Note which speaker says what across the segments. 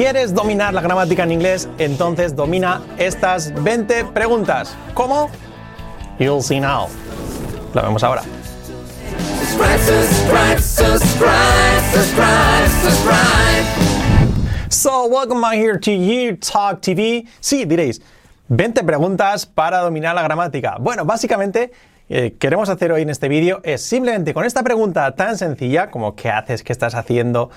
Speaker 1: ¿Quieres dominar la gramática en inglés? Entonces domina estas 20 preguntas. ¿Cómo? You'll see now. Lo vemos ahora. So, welcome back here to You Talk TV. Sí, diréis, 20 preguntas para dominar la gramática. Bueno, básicamente eh, queremos hacer hoy en este vídeo es simplemente con esta pregunta tan sencilla como ¿qué haces? ¿Qué estás haciendo?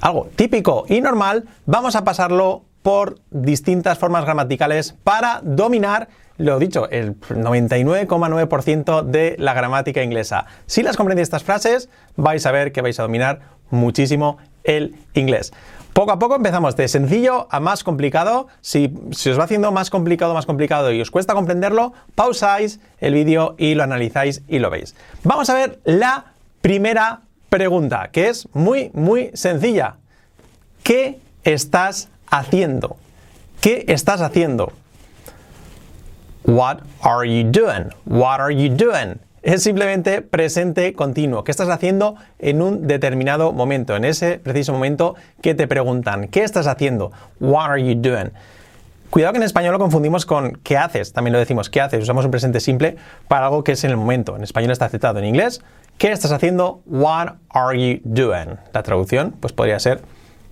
Speaker 1: Algo típico y normal, vamos a pasarlo por distintas formas gramaticales para dominar, lo dicho, el 99,9% de la gramática inglesa. Si las comprendéis estas frases, vais a ver que vais a dominar muchísimo el inglés. Poco a poco empezamos de sencillo a más complicado. Si, os va haciendo más complicado, más complicado y os cuesta comprenderlo, pausáis el vídeo y lo analizáis y lo veis. Vamos a ver la primera pregunta, que es muy, muy sencilla. ¿Qué estás haciendo? ¿Qué estás haciendo? What are you doing? What are you doing? Es simplemente presente continuo. ¿Qué estás haciendo en un determinado momento? En ese preciso momento que te preguntan, ¿qué estás haciendo? What are you doing? Cuidado que en español lo confundimos con ¿qué haces? También lo decimos ¿qué haces? Usamos un presente simple para algo que es en el momento. En español está aceptado. En inglés, ¿qué estás haciendo? What are you doing? La traducción pues podría ser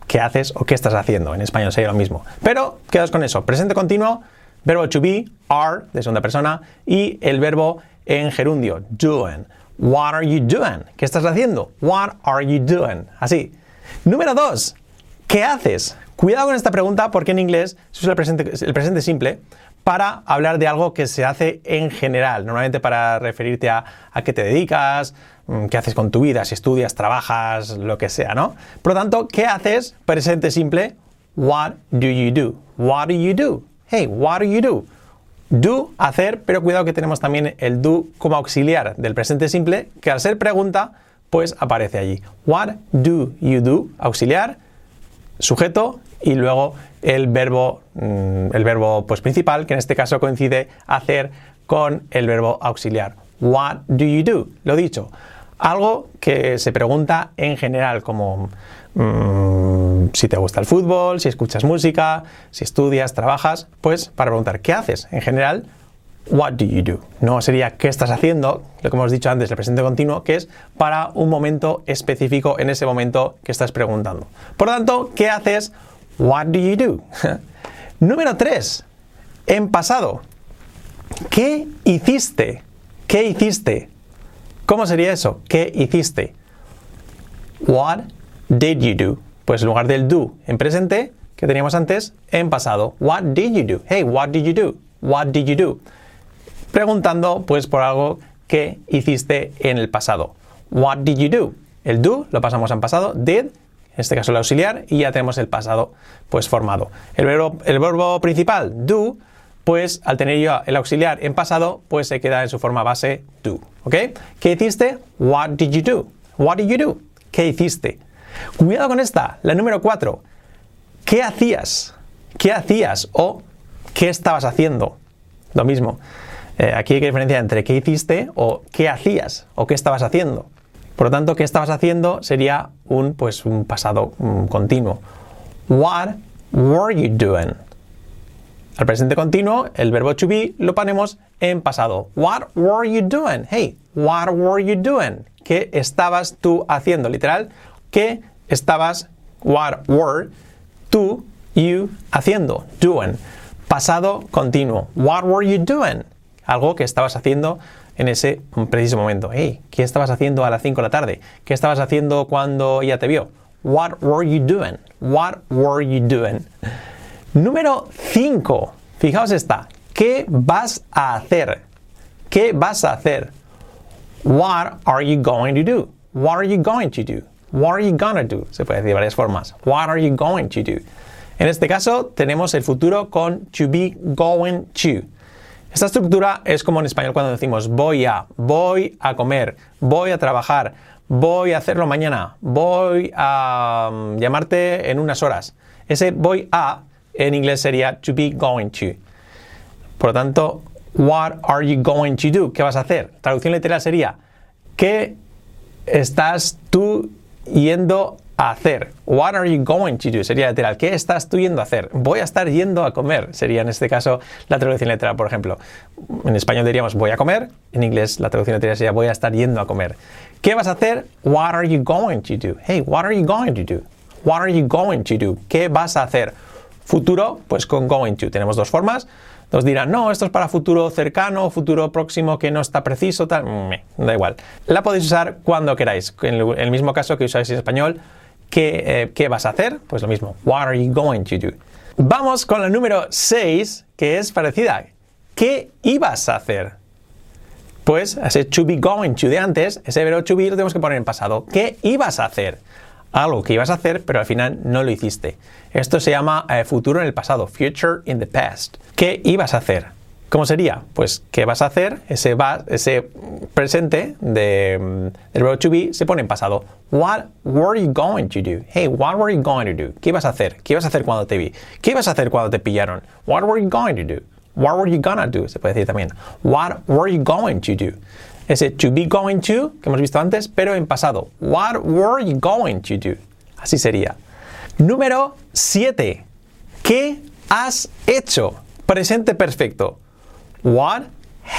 Speaker 1: ¿qué haces o qué estás haciendo? En español sería lo mismo. Pero quedas con eso. Presente continuo, verbo to be, are, de segunda persona, y el verbo en gerundio, doing. What are you doing? ¿Qué estás haciendo? What are you doing? Así. Número dos, ¿qué haces? Cuidado con esta pregunta porque en inglés se usa el presente, simple para hablar de algo que se hace en general, normalmente para referirte a, a qué te dedicas, mm, qué haces con tu vida, si estudias, trabajas, lo que sea, ¿no? Por lo tanto, ¿qué haces? Presente simple, what do you do? What do you do? Hey, what do you do? Do, hacer, pero cuidado que tenemos también el do como auxiliar del presente simple, que al ser pregunta, pues aparece allí. What do you do? Auxiliar, sujeto y luego el verbo, mm, el verbo pues, principal, que en este caso coincide hacer con el verbo auxiliar. What do you do? Lo dicho. Algo que se pregunta en general, como mm, si te gusta el fútbol, si escuchas música, si estudias, trabajas, pues para preguntar ¿qué haces? En general, what do you do? No sería ¿qué estás haciendo? Lo que hemos dicho antes, el presente continuo, que es para un momento específico en ese momento que estás preguntando. Por lo tanto, ¿qué haces? What do you do? Número 3. En pasado. ¿Qué hiciste? ¿Qué hiciste? ¿Cómo sería eso? ¿Qué hiciste? What did you do? Pues en lugar del do en presente que teníamos antes, en pasado. What did you do? Hey, what did you do? What did you do? Preguntando pues por algo que hiciste en el pasado. What did you do? El do lo pasamos en pasado. Did, en este caso el auxiliar, y ya tenemos el pasado pues formado. El verbo, el verbo principal, do, pues al tener yo el auxiliar en pasado, pues se queda en su forma base do. ¿Ok? ¿Qué hiciste? What did you do? What did you do? ¿Qué hiciste? Cuidado con esta, la número 4. ¿Qué hacías? ¿Qué hacías? O ¿qué estabas haciendo? Lo mismo. Eh, aquí hay que diferenciar entre qué hiciste o qué hacías o qué estabas haciendo. Por lo tanto, qué estabas haciendo sería un, pues, un pasado continuo. What were you doing? Al presente continuo, el verbo to be lo ponemos en pasado. What were you doing? Hey, what were you doing? ¿Qué estabas tú haciendo? Literal, ¿qué estabas, what were, tú, you, haciendo? Doing. Pasado continuo. What were you doing? Algo que estabas haciendo en ese preciso momento. Hey, ¿qué estabas haciendo a las 5 de la tarde? ¿Qué estabas haciendo cuando ella te vio? What were you doing? What were you doing? Número 5. Fijaos esta. ¿Qué vas a hacer? ¿Qué vas a hacer? What are you going to do? What are you going to do? What are you gonna do? Se puede decir de varias formas. What are you going to do? En este caso tenemos el futuro con to be going to. Esta estructura es como en español cuando decimos voy a, voy a comer, voy a trabajar, voy a hacerlo mañana, voy a mm, llamarte en unas horas. Ese voy a en inglés sería to be going to. Por lo tanto, what are you going to do? ¿Qué vas a hacer? Traducción literal sería ¿qué estás tú yendo a hacer? What are you going to do? Sería literal. ¿Qué estás tú yendo a hacer? Voy a estar yendo a comer. Sería en este caso la traducción literal, por ejemplo. En español diríamos voy a comer. En inglés la traducción literal sería voy a estar yendo a comer. ¿Qué vas a hacer? What are you going to do? Hey, what are you going to do? What are you going to do? ¿Qué vas a hacer? Futuro, pues con going to. Tenemos dos formas. Nos dirán, no, esto es para futuro cercano, futuro próximo que no está preciso, tal. Da igual. La podéis usar cuando queráis. En el mismo caso que usáis en español, ¿qué, eh, ¿qué vas a hacer? Pues lo mismo. What are you going to do? Vamos con la número 6, que es parecida. ¿Qué ibas a hacer? Pues ese to be going to de antes, ese verbo to be lo tenemos que poner en pasado. ¿Qué ibas a hacer? Algo que ibas a hacer, pero al final no lo hiciste. Esto se llama eh, futuro en el pasado, future in the past. ¿Qué ibas a hacer? ¿Cómo sería? Pues, ¿qué vas a hacer? Ese, va, ese presente de, mm, del verbo to be se pone en pasado. What were you going to do? Hey, what were you going to do? ¿Qué ibas a hacer? ¿Qué ibas a hacer cuando te vi? ¿Qué ibas a hacer cuando te pillaron? What were you going to do? What were you gonna do? Se puede decir también. What were you going to do? Ese to be going to, que hemos visto antes, pero en pasado. What were you going to do? Así sería. Número 7. ¿Qué has hecho? Presente perfecto. What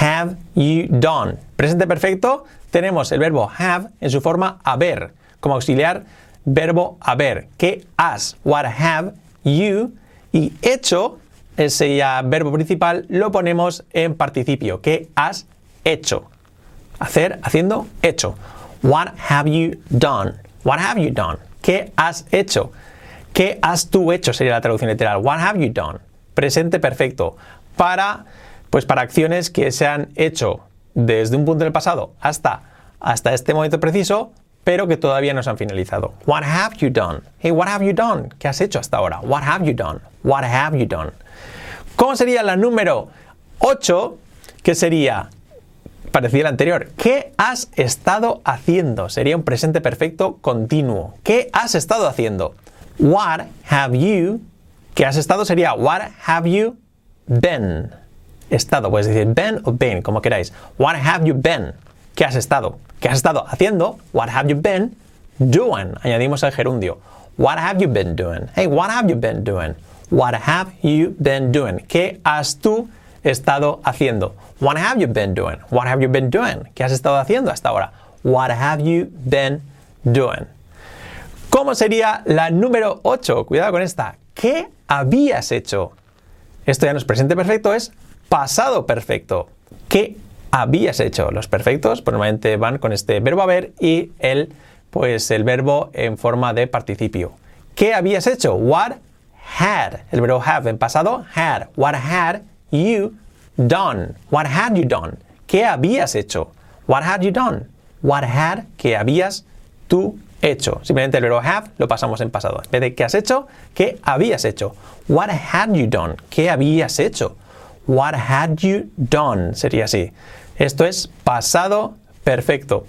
Speaker 1: have you done? Presente perfecto, tenemos el verbo have en su forma haber, como auxiliar verbo haber. ¿Qué has? What have you? Y hecho ese ya verbo principal lo ponemos en participio. ¿Qué has hecho? Hacer, haciendo, hecho. What have you done? What have you done? ¿Qué has hecho? ¿Qué has tú hecho? Sería la traducción literal. What have you done? Presente perfecto. Para, pues para acciones que se han hecho desde un punto del pasado hasta, hasta este momento preciso, pero que todavía no se han finalizado. What have you done? Hey, what have you done? ¿Qué has hecho hasta ahora? What have you done? What have you done? ¿Cómo sería la número 8? Que sería parecida a la anterior. ¿Qué has estado haciendo? Sería un presente perfecto continuo. ¿Qué has estado haciendo? What have you? ¿Qué has estado? Sería What have you been? Estado, puedes decir been o been, como queráis. What have you been? ¿Qué has estado? ¿Qué has estado haciendo? What have you been doing? Añadimos el gerundio. What have you been doing? Hey, what have you been doing? What have you been doing? ¿Qué has tú estado haciendo? What have you been doing? What have you been doing? ¿Qué has estado haciendo hasta ahora? What have you been doing? ¿Cómo sería la número 8? Cuidado con esta. ¿Qué habías hecho? Esto ya no es presente perfecto, es pasado perfecto. ¿Qué habías hecho? Los perfectos normalmente van con este verbo haber y el, pues, el verbo en forma de participio. ¿Qué habías hecho? What had, el verbo have en pasado, had. What had you done? What had you done? ¿Qué habías hecho? What had you done? What had, ¿qué habías tú hecho? Simplemente el verbo have lo pasamos en pasado. En vez de ¿qué has hecho? ¿Qué habías hecho? What had you done? ¿Qué habías hecho? What had you done? Sería así. Esto es pasado perfecto.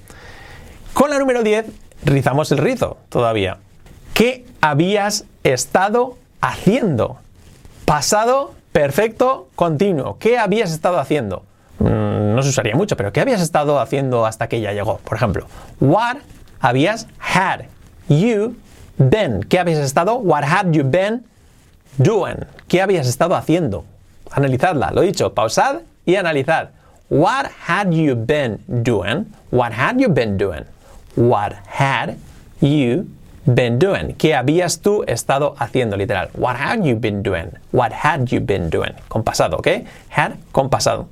Speaker 1: Con la número 10 rizamos el rizo todavía. ¿Qué habías estado haciendo. Pasado, perfecto, continuo. ¿Qué habías estado haciendo? Mm, no se usaría mucho, pero ¿qué habías estado haciendo hasta que ella llegó? Por ejemplo, what habías had you been. ¿Qué habías estado? What had you been doing? ¿Qué habías estado haciendo? Analizadla, lo dicho, pausad y analizad. What had you been doing? What had you been doing? What had you been doing? ¿Qué habías tú estado haciendo? Literal. What had you been doing? What had you been doing? Con pasado, ¿ok? Had con pasado.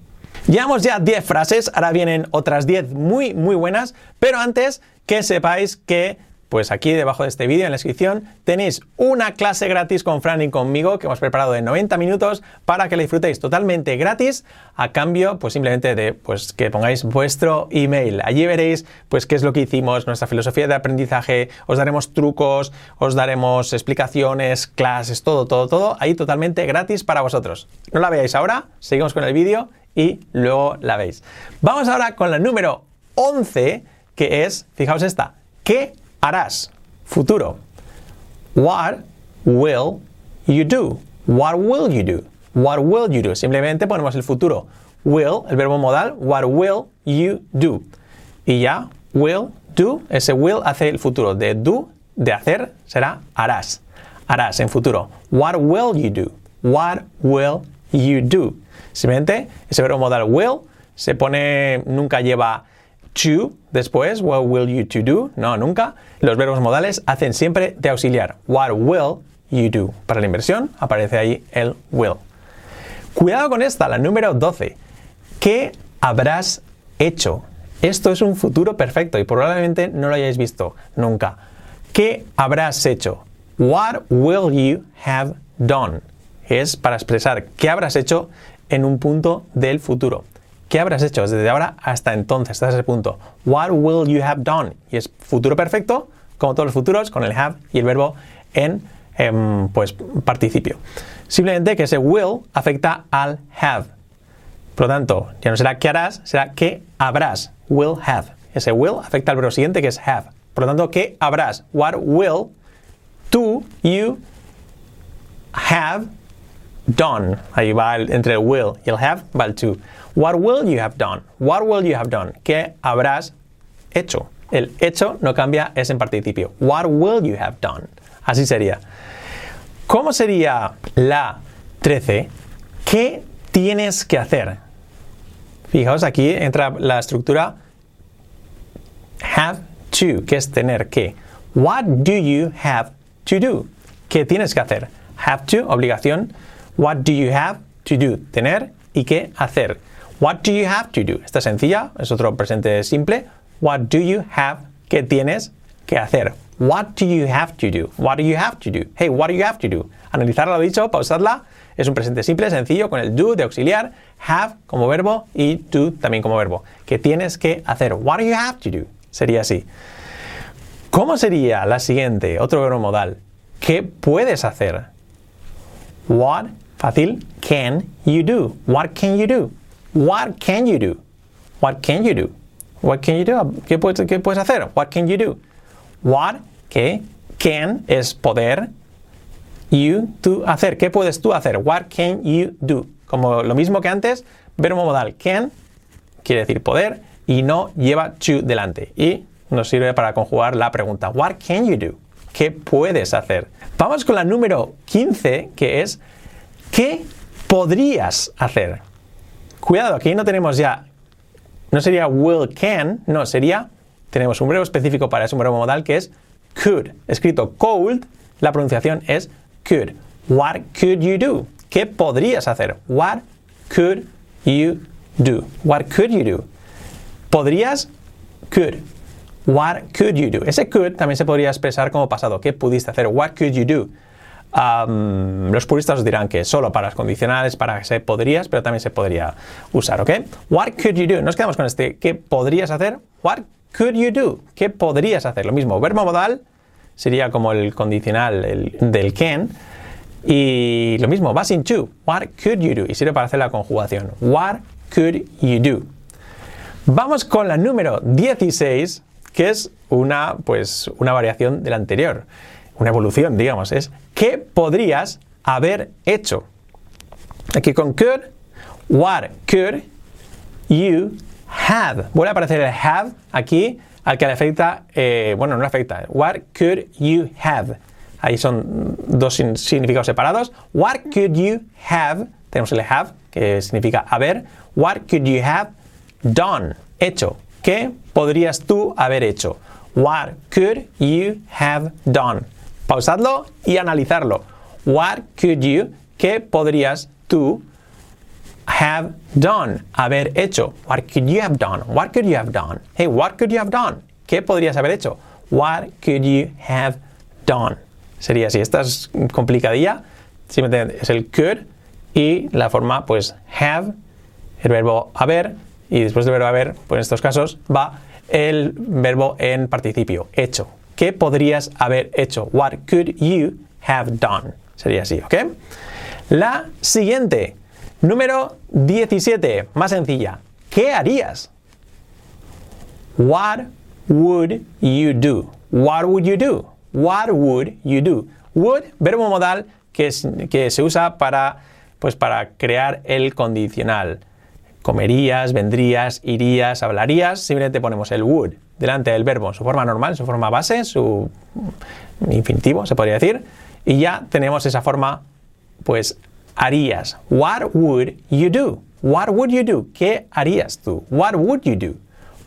Speaker 1: Llevamos ya 10 frases, ahora vienen otras 10 muy, muy buenas, pero antes que sepáis que pues aquí debajo de este vídeo en la descripción tenéis una clase gratis con Fran y conmigo que hemos preparado de 90 minutos para que la disfrutéis totalmente gratis a cambio pues simplemente de pues que pongáis vuestro email. Allí veréis pues qué es lo que hicimos, nuestra filosofía de aprendizaje, os daremos trucos, os daremos explicaciones, clases, todo, todo, todo, ahí totalmente gratis para vosotros. No la veáis ahora, seguimos con el vídeo y luego la veis. Vamos ahora con la número 11 que es, fijaos esta, ¿qué harás. Futuro. What will you do? What will you do? What will you do? Simplemente ponemos el futuro. Will, el verbo modal, what will you do? Y ya, will do, ese will hace el futuro. De do, de hacer, será harás. Harás en futuro. What will you do? What will you do? Simplemente ese verbo modal will se pone, nunca lleva to después, what will you to do? No, nunca. Los verbos modales hacen siempre de auxiliar. What will you do? Para la inversión aparece ahí el will. Cuidado con esta, la número 12. ¿Qué habrás hecho? Esto es un futuro perfecto y probablemente no lo hayáis visto nunca. ¿Qué habrás hecho? What will you have done? Es para expresar qué habrás hecho en un punto del futuro. ¿Qué habrás hecho desde ahora hasta entonces, hasta ese punto? What will you have done? Y es futuro perfecto, como todos los futuros, con el have y el verbo en em, pues, participio. Simplemente que ese will afecta al have. Por lo tanto, ya no será qué harás, será qué habrás. Will have. Ese will afecta al verbo siguiente que es have. Por lo tanto, ¿qué habrás? What will to you have done. Ahí va entre el will y el have, va el to. What will you have done? What will you have done? ¿Qué habrás hecho? El hecho no cambia, es en participio. What will you have done? Así sería. ¿Cómo sería la 13? ¿Qué tienes que hacer? Fijaos, aquí entra la estructura have to, que es tener que. What do you have to do? ¿Qué tienes que hacer? Have to, obligación. What do you have to do? Tener y qué hacer. What do you have to do? Esta sencilla, es otro presente simple. What do you have? ¿Qué tienes que hacer? What do you have to do? What do you have to do? Hey, what do you have to do? Analizarla lo dicho, pausarla. Es un presente simple, sencillo, con el do de auxiliar, have como verbo y do también como verbo. ¿Qué tienes que hacer? What do you have to do? Sería así. ¿Cómo sería la siguiente? Otro verbo modal. ¿Qué puedes hacer? What Fácil. Can you do? What can you do? What can you do? What can you do? What can you do? ¿Qué puedes, qué puedes hacer? What can you do? What, ¿qué? Can es poder. You, tú, hacer. ¿Qué puedes tú hacer? What can you do? Como lo mismo que antes, verbo modal can quiere decir poder y no lleva to delante. Y nos sirve para conjugar la pregunta. What can you do? ¿Qué puedes hacer? Vamos con la número 15, que es ¿Qué podrías hacer? Cuidado, aquí no tenemos ya, no sería will can, no, sería, tenemos un verbo específico para un verbo modal que es could. Escrito cold, la pronunciación es could. What could you do? ¿Qué podrías hacer? What could you do? What could you do? ¿Podrías? Could. What could you do? Ese could también se podría expresar como pasado. ¿Qué pudiste hacer? What could you do? Los puristas os dirán que solo para las condicionales, para que se podrías, pero también se podría usar, ¿ok? What could you do? Nos quedamos con este, ¿qué podrías hacer? What could you do? ¿Qué podrías hacer? Lo mismo, verbo modal sería como el condicional del can. Y lo mismo, vas to. What could you do? Y sirve para hacer la conjugación. What could you do? Vamos con la número 16, que es una, pues, una variación de la anterior una evolución, digamos, es ¿qué podrías haber hecho? Aquí con could, what could you have? Vuelve a aparecer el have aquí, al que le afecta, eh, bueno, no le afecta, what could you have? Ahí son dos significados separados. What could you have? Tenemos el have, que significa haber. What could you have done? Hecho. ¿Qué podrías tú haber hecho? What could you have done? Pausadlo y analizarlo. What could you, qué podrías tú have done, haber hecho? What could you have done? What could you have done? Hey, what could you have done? ¿Qué podrías haber hecho? What could you have done? Sería así. Esta es complicadilla. Simplemente es el could y la forma, pues, have, el verbo haber, y después del verbo haber, pues en estos casos va el verbo en participio, hecho. ¿Qué podrías haber hecho? What could you have done? Sería así, ¿ok? La siguiente, número 17, más sencilla. ¿Qué harías? What would you do? What would you do? What would you do? Would, verbo modal que, se usa para, pues para crear el condicional comerías, vendrías, irías, hablarías, simplemente ponemos el would delante del verbo su forma normal, su forma base, su infinitivo, se podría decir, y ya tenemos esa forma, pues, harías. What would you do? What would you do? ¿Qué harías tú? What would you do?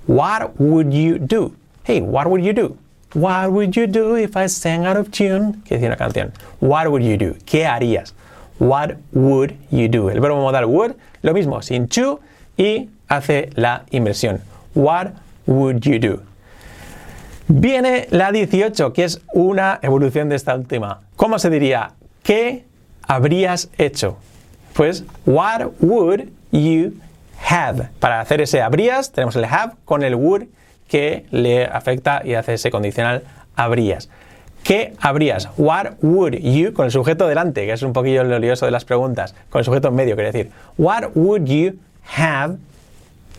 Speaker 1: What would you do? Hey, what would you do? What would you do if I sang out of tune? ¿Qué decía una canción? What would you do? ¿Qué harías? What would you do? El verbo modal would, lo mismo, sin to y hace la inversión. What would you do? Viene la 18, que es una evolución de esta última. ¿Cómo se diría? ¿Qué habrías hecho? Pues, what would you have? Para hacer ese habrías, tenemos el have con el would que le afecta y hace ese condicional habrías. ¿Qué habrías? What would you, con el sujeto delante, que es un poquillo lo lioso de las preguntas, con el sujeto en medio, quiere decir, what would you have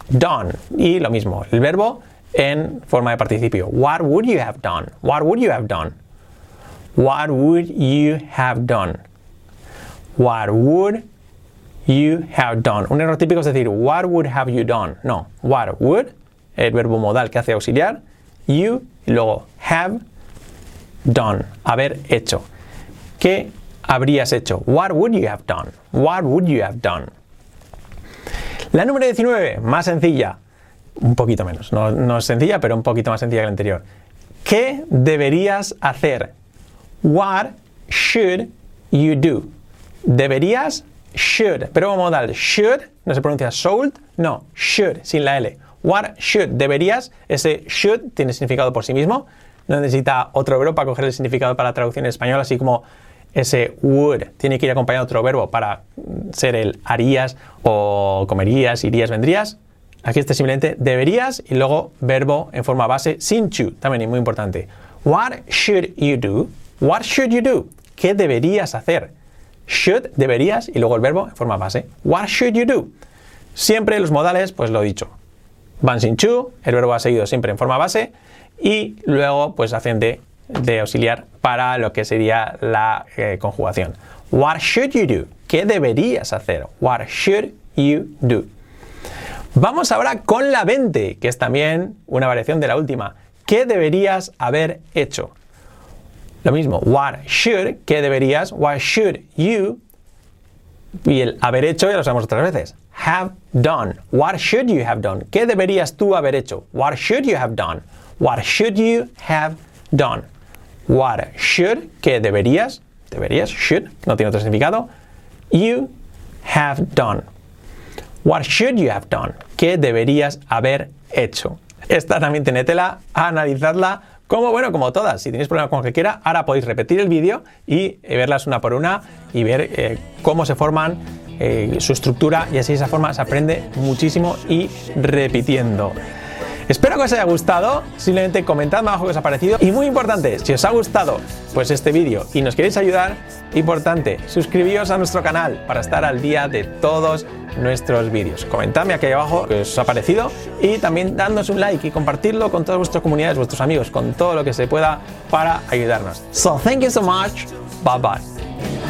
Speaker 1: done? Y lo mismo, el verbo en forma de participio. What would you have done? What would you have done? What would you have done? What would you have done? Un error típico es decir, what would have you done? No, what would, el verbo modal que hace auxiliar, you y luego have done, haber hecho. ¿Qué habrías hecho? What would you have done? What would you have done? La número 19, más sencilla, un poquito menos, no, es sencilla, pero un poquito más sencilla que la anterior. ¿Qué deberías hacer? What should you do? Deberías, should, pero modal, should, no se pronuncia should, no, should, sin la L. What should, deberías, ese should tiene significado por sí mismo, no necesita otro verbo para coger el significado para la traducción en español, así como ese would tiene que ir acompañado de otro verbo para ser el harías o comerías, irías, vendrías. Aquí está simplemente deberías y luego verbo en forma base sin to, también muy importante. What should you do? What should you do? ¿Qué deberías hacer? Should, deberías y luego el verbo en forma base. What should you do? Siempre los modales, pues lo dicho. Van sin to, el verbo ha seguido siempre en forma base y luego pues hacen de, auxiliar para lo que sería la eh, conjugación. What should you do? ¿Qué deberías hacer? What should you do? Vamos ahora con la 20, que es también una variación de la última. ¿Qué deberías haber hecho? Lo mismo, what should, ¿qué deberías? What should you? Y el haber hecho ya lo sabemos otras veces. Have done. What should you have done? ¿Qué deberías tú haber hecho? What should you have done? What should you have done? What should, ¿qué deberías? Deberías, should, no tiene otro significado. You have done. What should you have done? ¿Qué deberías haber hecho? Esta también tenetela a analizarla como, bueno, como todas. Si tenéis problemas con cualquiera, ahora podéis repetir el vídeo y eh, verlas una por una y ver eh, cómo se forman, eh, su estructura y así de esa forma se aprende muchísimo y repitiendo. Espero que os haya gustado, simplemente comentadme abajo qué os ha parecido y muy importante, si os ha gustado pues este vídeo y nos queréis ayudar, importante, suscribíos a nuestro canal para estar al día de todos nuestros vídeos. Comentadme aquí abajo qué os ha parecido y también dándonos un like y compartirlo con todas vuestras comunidades, vuestros amigos, con todo lo que se pueda para ayudarnos. So thank you so much. Bye bye.